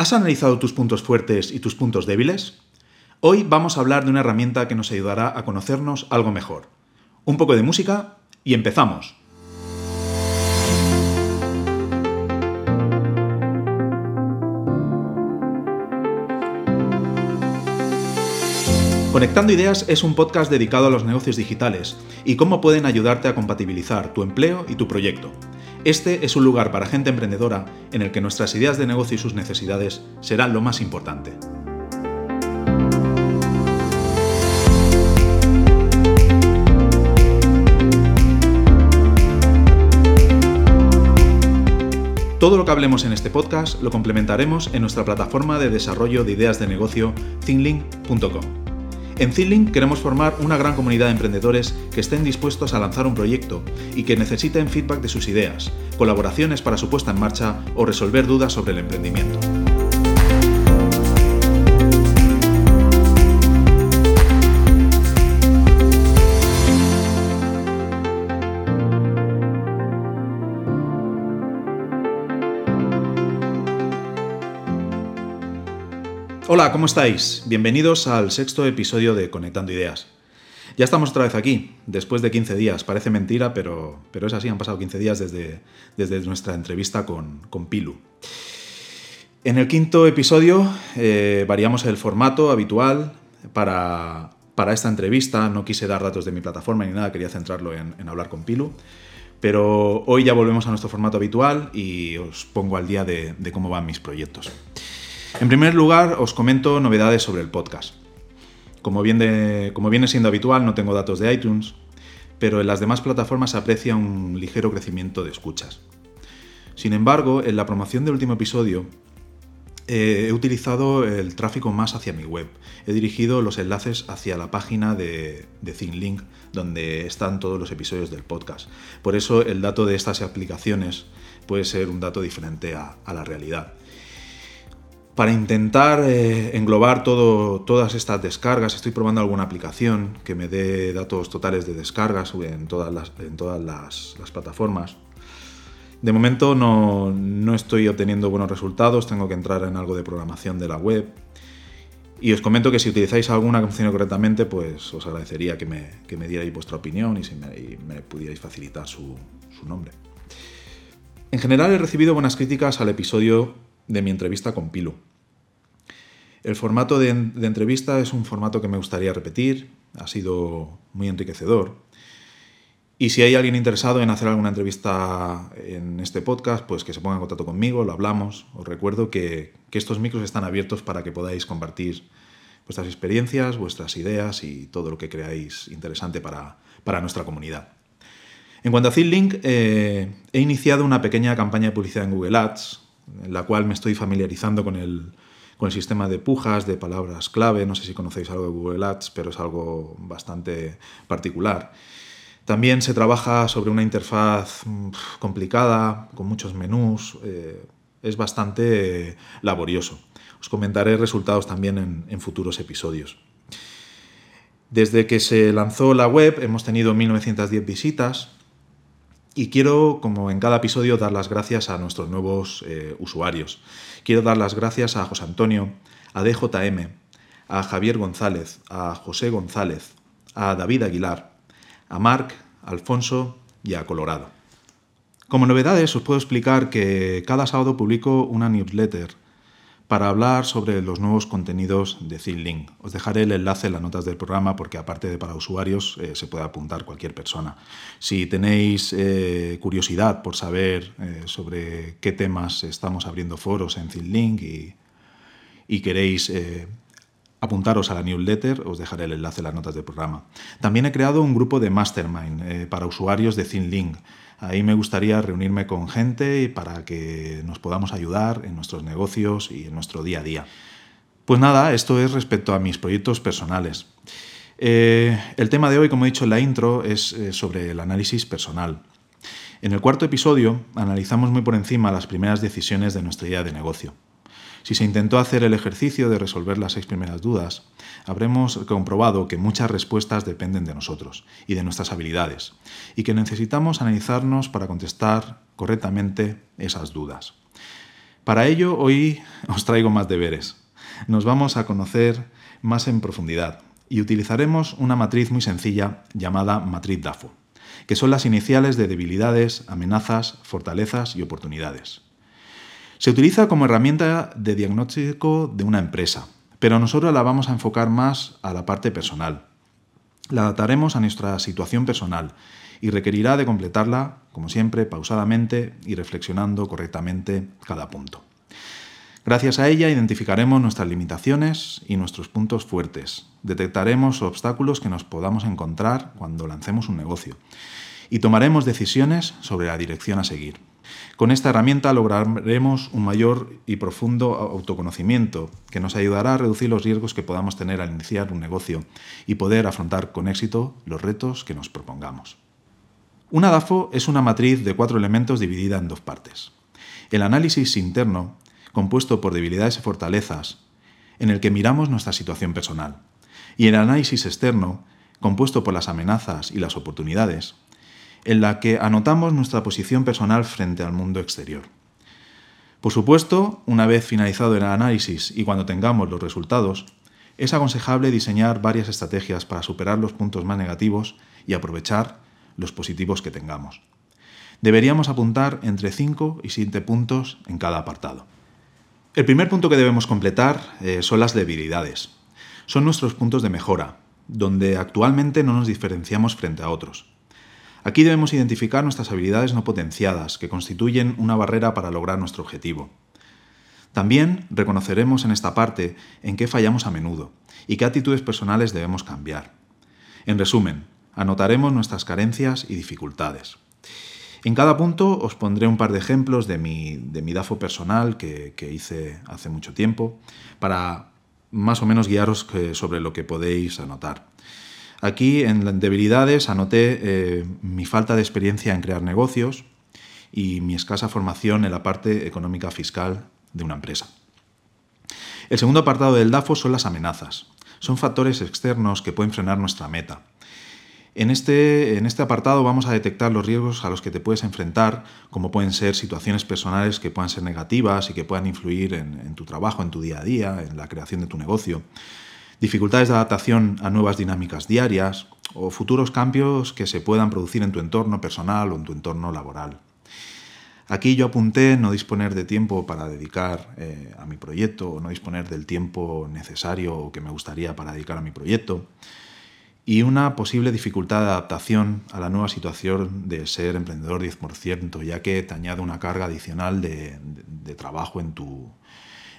¿Has analizado tus puntos fuertes y tus puntos débiles? Hoy vamos a hablar de una herramienta que nos ayudará a conocernos algo mejor. Un poco de música y empezamos. Conectando Ideas es un podcast dedicado a los negocios digitales y cómo pueden ayudarte a compatibilizar tu empleo y tu proyecto. Este es un lugar para gente emprendedora en el que nuestras ideas de negocio y sus necesidades serán lo más importante. Todo lo que hablemos en este podcast lo complementaremos en nuestra plataforma de desarrollo de ideas de negocio thinlink.com. En Thinlink queremos formar una gran comunidad de emprendedores que estén dispuestos a lanzar un proyecto y que necesiten feedback de sus ideas, colaboraciones para su puesta en marcha o resolver dudas sobre el emprendimiento. ¿Cómo estáis? Bienvenidos al sexto episodio de Conectando Ideas. Ya estamos otra vez aquí, después de 15 días. Parece mentira, pero, pero es así, han pasado 15 días desde, desde nuestra entrevista con, con Pilu. En el quinto episodio eh, variamos el formato habitual para, para, esta entrevista. No quise dar datos de mi plataforma ni nada, quería centrarlo en, hablar con Pilu. Pero hoy ya volvemos a nuestro formato habitual y os pongo al día de cómo van mis proyectos. En primer lugar, os comento novedades sobre el podcast. Como, viene siendo habitual, no tengo datos de iTunes, pero en las demás plataformas se aprecia un ligero crecimiento de escuchas. Sin embargo, en la promoción del último episodio eh, he utilizado el tráfico más hacia mi web. He dirigido los enlaces hacia la página de, de ThinkLink, donde están todos los episodios del podcast. Por eso el dato de estas aplicaciones puede ser un dato diferente a la realidad para intentar eh, englobar todas estas descargas. Estoy probando alguna aplicación que me dé datos totales de descargas en todas las, plataformas. De momento no, estoy obteniendo buenos resultados, tengo que entrar en algo de programación de la web. Y os comento que si utilizáis alguna funcione correctamente, pues os agradecería que me, dierais vuestra opinión y si me, me pudierais facilitar su, su nombre. En general he recibido buenas críticas al episodio de mi entrevista con Pilu. El formato de, entrevista es un formato que me gustaría repetir, ha sido muy enriquecedor. Y si hay alguien interesado en hacer alguna entrevista en este podcast, pues que se ponga en contacto conmigo, lo hablamos. Os recuerdo que, estos micros están abiertos para que podáis compartir vuestras experiencias, vuestras ideas y todo lo que creáis interesante para, nuestra comunidad. En cuanto a ThingLink, eh, he iniciado una pequeña campaña de publicidad en Google Ads, en la cual me estoy familiarizando con el, con el sistema de pujas, de palabras clave. No sé si conocéis algo de Google Ads, pero es algo bastante particular. También se trabaja sobre una interfaz mm, complicada, con muchos menús. Eh, es bastante laborioso. Os comentaré resultados también en, futuros episodios. Desde que se lanzó la web hemos tenido 1910 visitas y quiero, como en cada episodio, dar las gracias a nuestros nuevos eh, usuarios. Quiero dar las gracias a José Antonio, a DJM, a Javier González, a José González, a David Aguilar, a Marc, Alfonso y a Colorado. Como novedades os puedo explicar que cada sábado publico una newsletter para hablar sobre los nuevos contenidos de ThinLink. Os dejaré el enlace en las notas del programa porque aparte de para usuarios eh, se puede apuntar cualquier persona. Si tenéis eh, curiosidad por saber eh, sobre qué temas estamos abriendo foros en ThinLink y, queréis apuntaros a la newsletter, os dejaré el enlace en las notas del programa. También he creado un grupo de mastermind para usuarios de ThinLink. Ahí me gustaría reunirme con gente para que nos podamos ayudar en nuestros negocios y en nuestro día a día. Pues nada, esto es respecto a mis proyectos personales. Eh, el tema de hoy, como he dicho en la intro, es eh, sobre el análisis personal. En el cuarto episodio analizamos muy por encima las primeras decisiones de nuestra idea de negocio. Si se intentó hacer el ejercicio de resolver las seis primeras dudas, habremos comprobado que muchas respuestas dependen de nosotros y de nuestras habilidades, y que necesitamos analizarnos para contestar correctamente esas dudas. Para ello, hoy os traigo más deberes. Nos vamos a conocer más en profundidad y utilizaremos una matriz muy sencilla llamada matriz DAFO, que son las iniciales de debilidades, amenazas, fortalezas y oportunidades. Se utiliza como herramienta de diagnóstico de una empresa, pero nosotros la vamos a enfocar más a la parte personal. La adaptaremos a nuestra situación personal y requerirá de completarla, como siempre, pausadamente y reflexionando correctamente cada punto. Gracias a ella identificaremos nuestras limitaciones y nuestros puntos fuertes, detectaremos obstáculos que nos podamos encontrar cuando lancemos un negocio y tomaremos decisiones sobre la dirección a seguir. Con esta herramienta lograremos un mayor y profundo autoconocimiento que nos ayudará a reducir los riesgos que podamos tener al iniciar un negocio y poder afrontar con éxito los retos que nos propongamos. Una DAFO es una matriz de cuatro elementos dividida en dos partes. El análisis interno, compuesto por debilidades y fortalezas, en el que miramos nuestra situación personal. Y el análisis externo, compuesto por las amenazas y las oportunidades, en la que anotamos nuestra posición personal frente al mundo exterior. Por supuesto, una vez finalizado el análisis y cuando tengamos los resultados, es aconsejable diseñar varias estrategias para superar los puntos más negativos y aprovechar los positivos que tengamos. Deberíamos apuntar entre 5 y 7 puntos en cada apartado. El primer punto que debemos completar eh, son las debilidades. Son nuestros puntos de mejora, donde actualmente no nos diferenciamos frente a otros. Aquí debemos identificar nuestras habilidades no potenciadas, que constituyen una barrera para lograr nuestro objetivo. También reconoceremos en esta parte en qué fallamos a menudo y qué actitudes personales debemos cambiar. En resumen, anotaremos nuestras carencias y dificultades. En cada punto os pondré un par de ejemplos de mi, DAFO personal que, hice hace mucho tiempo para más o menos guiaros sobre lo que podéis anotar. Aquí en debilidades anoté eh, mi falta de experiencia en crear negocios y mi escasa formación en la parte económica fiscal de una empresa. El segundo apartado del DAFO son las amenazas. Son factores externos que pueden frenar nuestra meta. En este, en este, apartado vamos a detectar los riesgos a los que te puedes enfrentar, como pueden ser situaciones personales que puedan ser negativas y que puedan influir en tu trabajo, en tu día a día, en la creación de tu negocio dificultades de adaptación a nuevas dinámicas diarias o futuros cambios que se puedan producir en tu entorno personal o en tu entorno laboral. Aquí yo apunté no disponer de tiempo para dedicar eh, a mi proyecto o no disponer del tiempo necesario o que me gustaría para dedicar a mi proyecto y una posible dificultad de adaptación a la nueva situación de ser emprendedor 10%, ya que te añade una carga adicional de, trabajo en tu,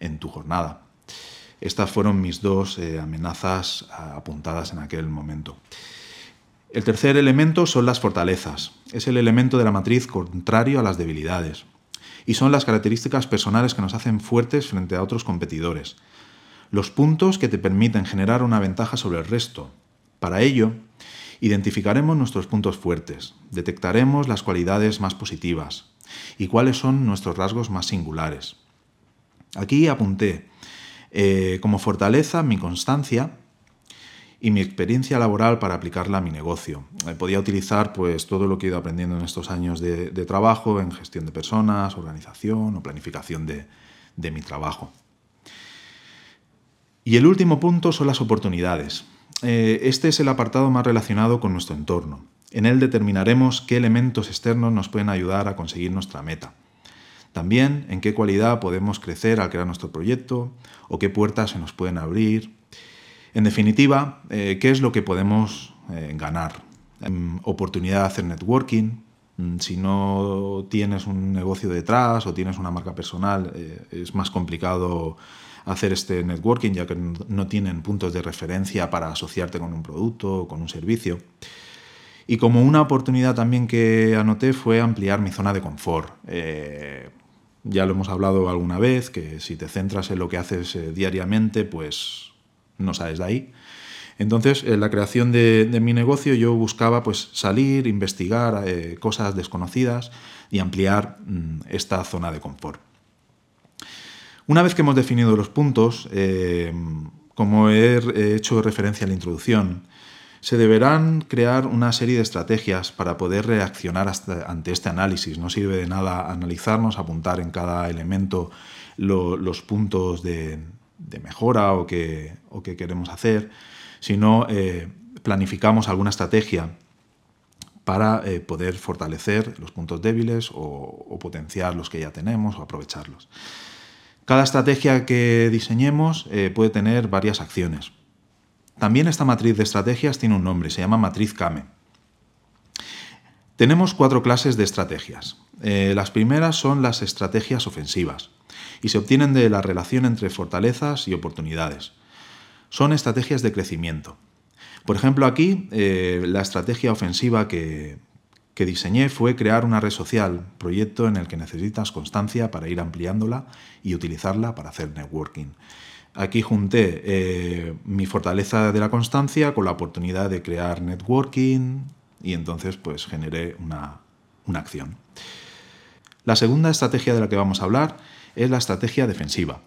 en tu jornada. Estas fueron mis dos eh, amenazas apuntadas en aquel momento. El tercer elemento son las fortalezas. Es el elemento de la matriz contrario a las debilidades. Y son las características personales que nos hacen fuertes frente a otros competidores. Los puntos que te permiten generar una ventaja sobre el resto. Para ello, identificaremos nuestros puntos fuertes, detectaremos las cualidades más positivas y cuáles son nuestros rasgos más singulares. Aquí apunté eh, como fortaleza mi constancia y mi experiencia laboral para aplicarla a mi negocio. Eh, podía utilizar pues, todo lo que he ido aprendiendo en estos años de, trabajo en gestión de personas, organización o planificación de, mi trabajo. Y el último punto son las oportunidades. Eh, este es el apartado más relacionado con nuestro entorno. En él determinaremos qué elementos externos nos pueden ayudar a conseguir nuestra meta. También en qué cualidad podemos crecer al crear nuestro proyecto o qué puertas se nos pueden abrir. En definitiva, eh, qué es lo que podemos eh, ganar. Mm, oportunidad de hacer networking. Mm, si no tienes un negocio detrás o tienes una marca personal, eh, es más complicado hacer este networking ya que no tienen puntos de referencia para asociarte con un producto o con un servicio. Y como una oportunidad también que anoté fue ampliar mi zona de confort. Ya lo hemos hablado alguna vez, que si te centras en lo que haces eh, diariamente, pues no sales de ahí. Entonces, en la creación de, mi negocio yo buscaba pues, salir, investigar eh, cosas desconocidas y ampliar mm, esta zona de confort. Una vez que hemos definido los puntos, eh, como he hecho referencia en la introducción, Se deberán crear una serie de estrategias para poder reaccionar ante este análisis. No sirve de nada analizarnos, apuntar en cada elemento los puntos de, mejora o que, queremos hacer, sino eh, planificamos alguna estrategia para eh, poder fortalecer los puntos débiles o, potenciar los que ya tenemos o aprovecharlos. Cada estrategia que diseñemos eh, puede tener varias acciones. También esta matriz de estrategias tiene un nombre, se llama matriz Kame. Tenemos cuatro clases de estrategias. Eh, las primeras son las estrategias ofensivas y se obtienen de la relación entre fortalezas y oportunidades. Son estrategias de crecimiento. Por ejemplo, aquí eh, la estrategia ofensiva que, que diseñé fue crear una red social, proyecto en el que necesitas constancia para ir ampliándola y utilizarla para hacer networking. Aquí junté eh, mi fortaleza de la constancia con la oportunidad de crear networking y entonces pues generé una, una acción. La segunda estrategia de la que vamos a hablar es la estrategia defensiva.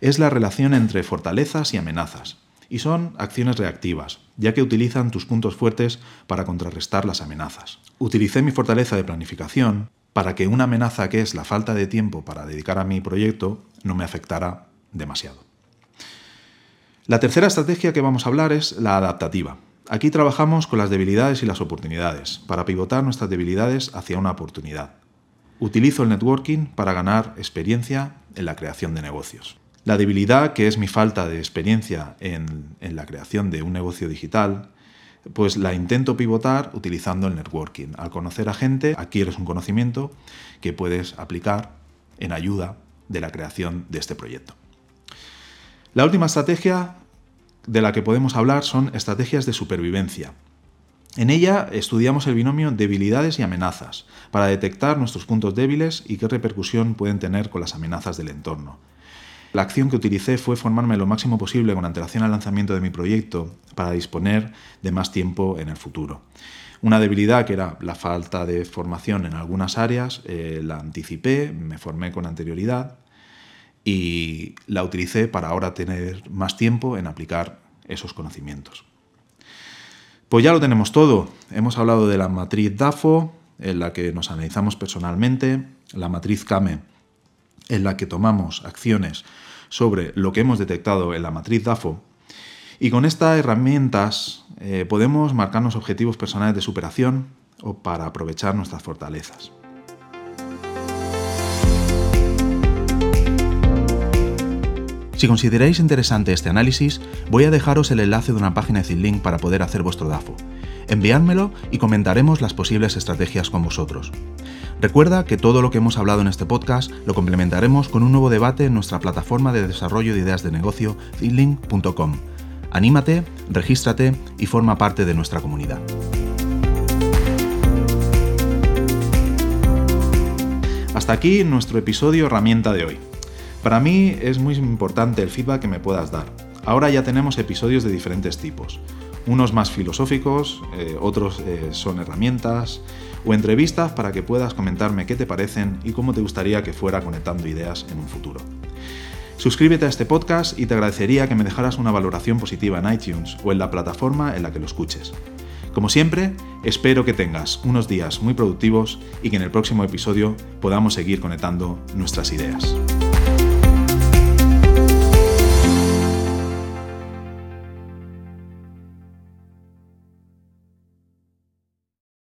Es la relación entre fortalezas y amenazas y son acciones reactivas, ya que utilizan tus puntos fuertes para contrarrestar las amenazas. Utilicé mi fortaleza de planificación para que una amenaza que es la falta de tiempo para dedicar a mi proyecto no me afectara demasiado. La tercera estrategia que vamos a hablar es la adaptativa. Aquí trabajamos con las debilidades y las oportunidades, para pivotar nuestras debilidades hacia una oportunidad. Utilizo el networking para ganar experiencia en la creación de negocios. La debilidad, que es mi falta de experiencia en, la creación de un negocio digital, pues la intento pivotar utilizando el networking. Al conocer a gente, adquieres un conocimiento que puedes aplicar en ayuda de la creación de este proyecto. La última estrategia de la que podemos hablar son estrategias de supervivencia. En ella estudiamos el binomio debilidades y amenazas para detectar nuestros puntos débiles y qué repercusión pueden tener con las amenazas del entorno. La acción que utilicé fue formarme lo máximo posible con antelación al lanzamiento de mi proyecto para disponer de más tiempo en el futuro. Una debilidad que era la falta de formación en algunas áreas, eh, la anticipé, me formé con anterioridad y la utilicé para ahora tener más tiempo en aplicar esos conocimientos. Pues ya lo tenemos todo. Hemos hablado de la matriz DAFO, en la que nos analizamos personalmente, la matriz CAME, en la que tomamos acciones sobre lo que hemos detectado en la matriz DAFO, y con estas herramientas eh, podemos marcarnos objetivos personales de superación o para aprovechar nuestras fortalezas. Si consideráis interesante este análisis, voy a dejaros el enlace de una página de Link para poder hacer vuestro DAFO. Enviádmelo y comentaremos las posibles estrategias con vosotros. Recuerda que todo lo que hemos hablado en este podcast lo complementaremos con un nuevo debate en nuestra plataforma de desarrollo de ideas de negocio, thinkLink.com. Anímate, regístrate y forma parte de nuestra comunidad. Hasta aquí nuestro episodio herramienta de hoy. Para mí es muy importante el feedback que me puedas dar. Ahora ya tenemos episodios de diferentes tipos. Unos más filosóficos, eh, otros eh, son herramientas o entrevistas para que puedas comentarme qué te parecen y cómo te gustaría que fuera conectando ideas en un futuro. Suscríbete a este podcast y te agradecería que me dejaras una valoración positiva en iTunes o en la plataforma en la que lo escuches. Como siempre, espero que tengas unos días muy productivos y que en el próximo episodio podamos seguir conectando nuestras ideas.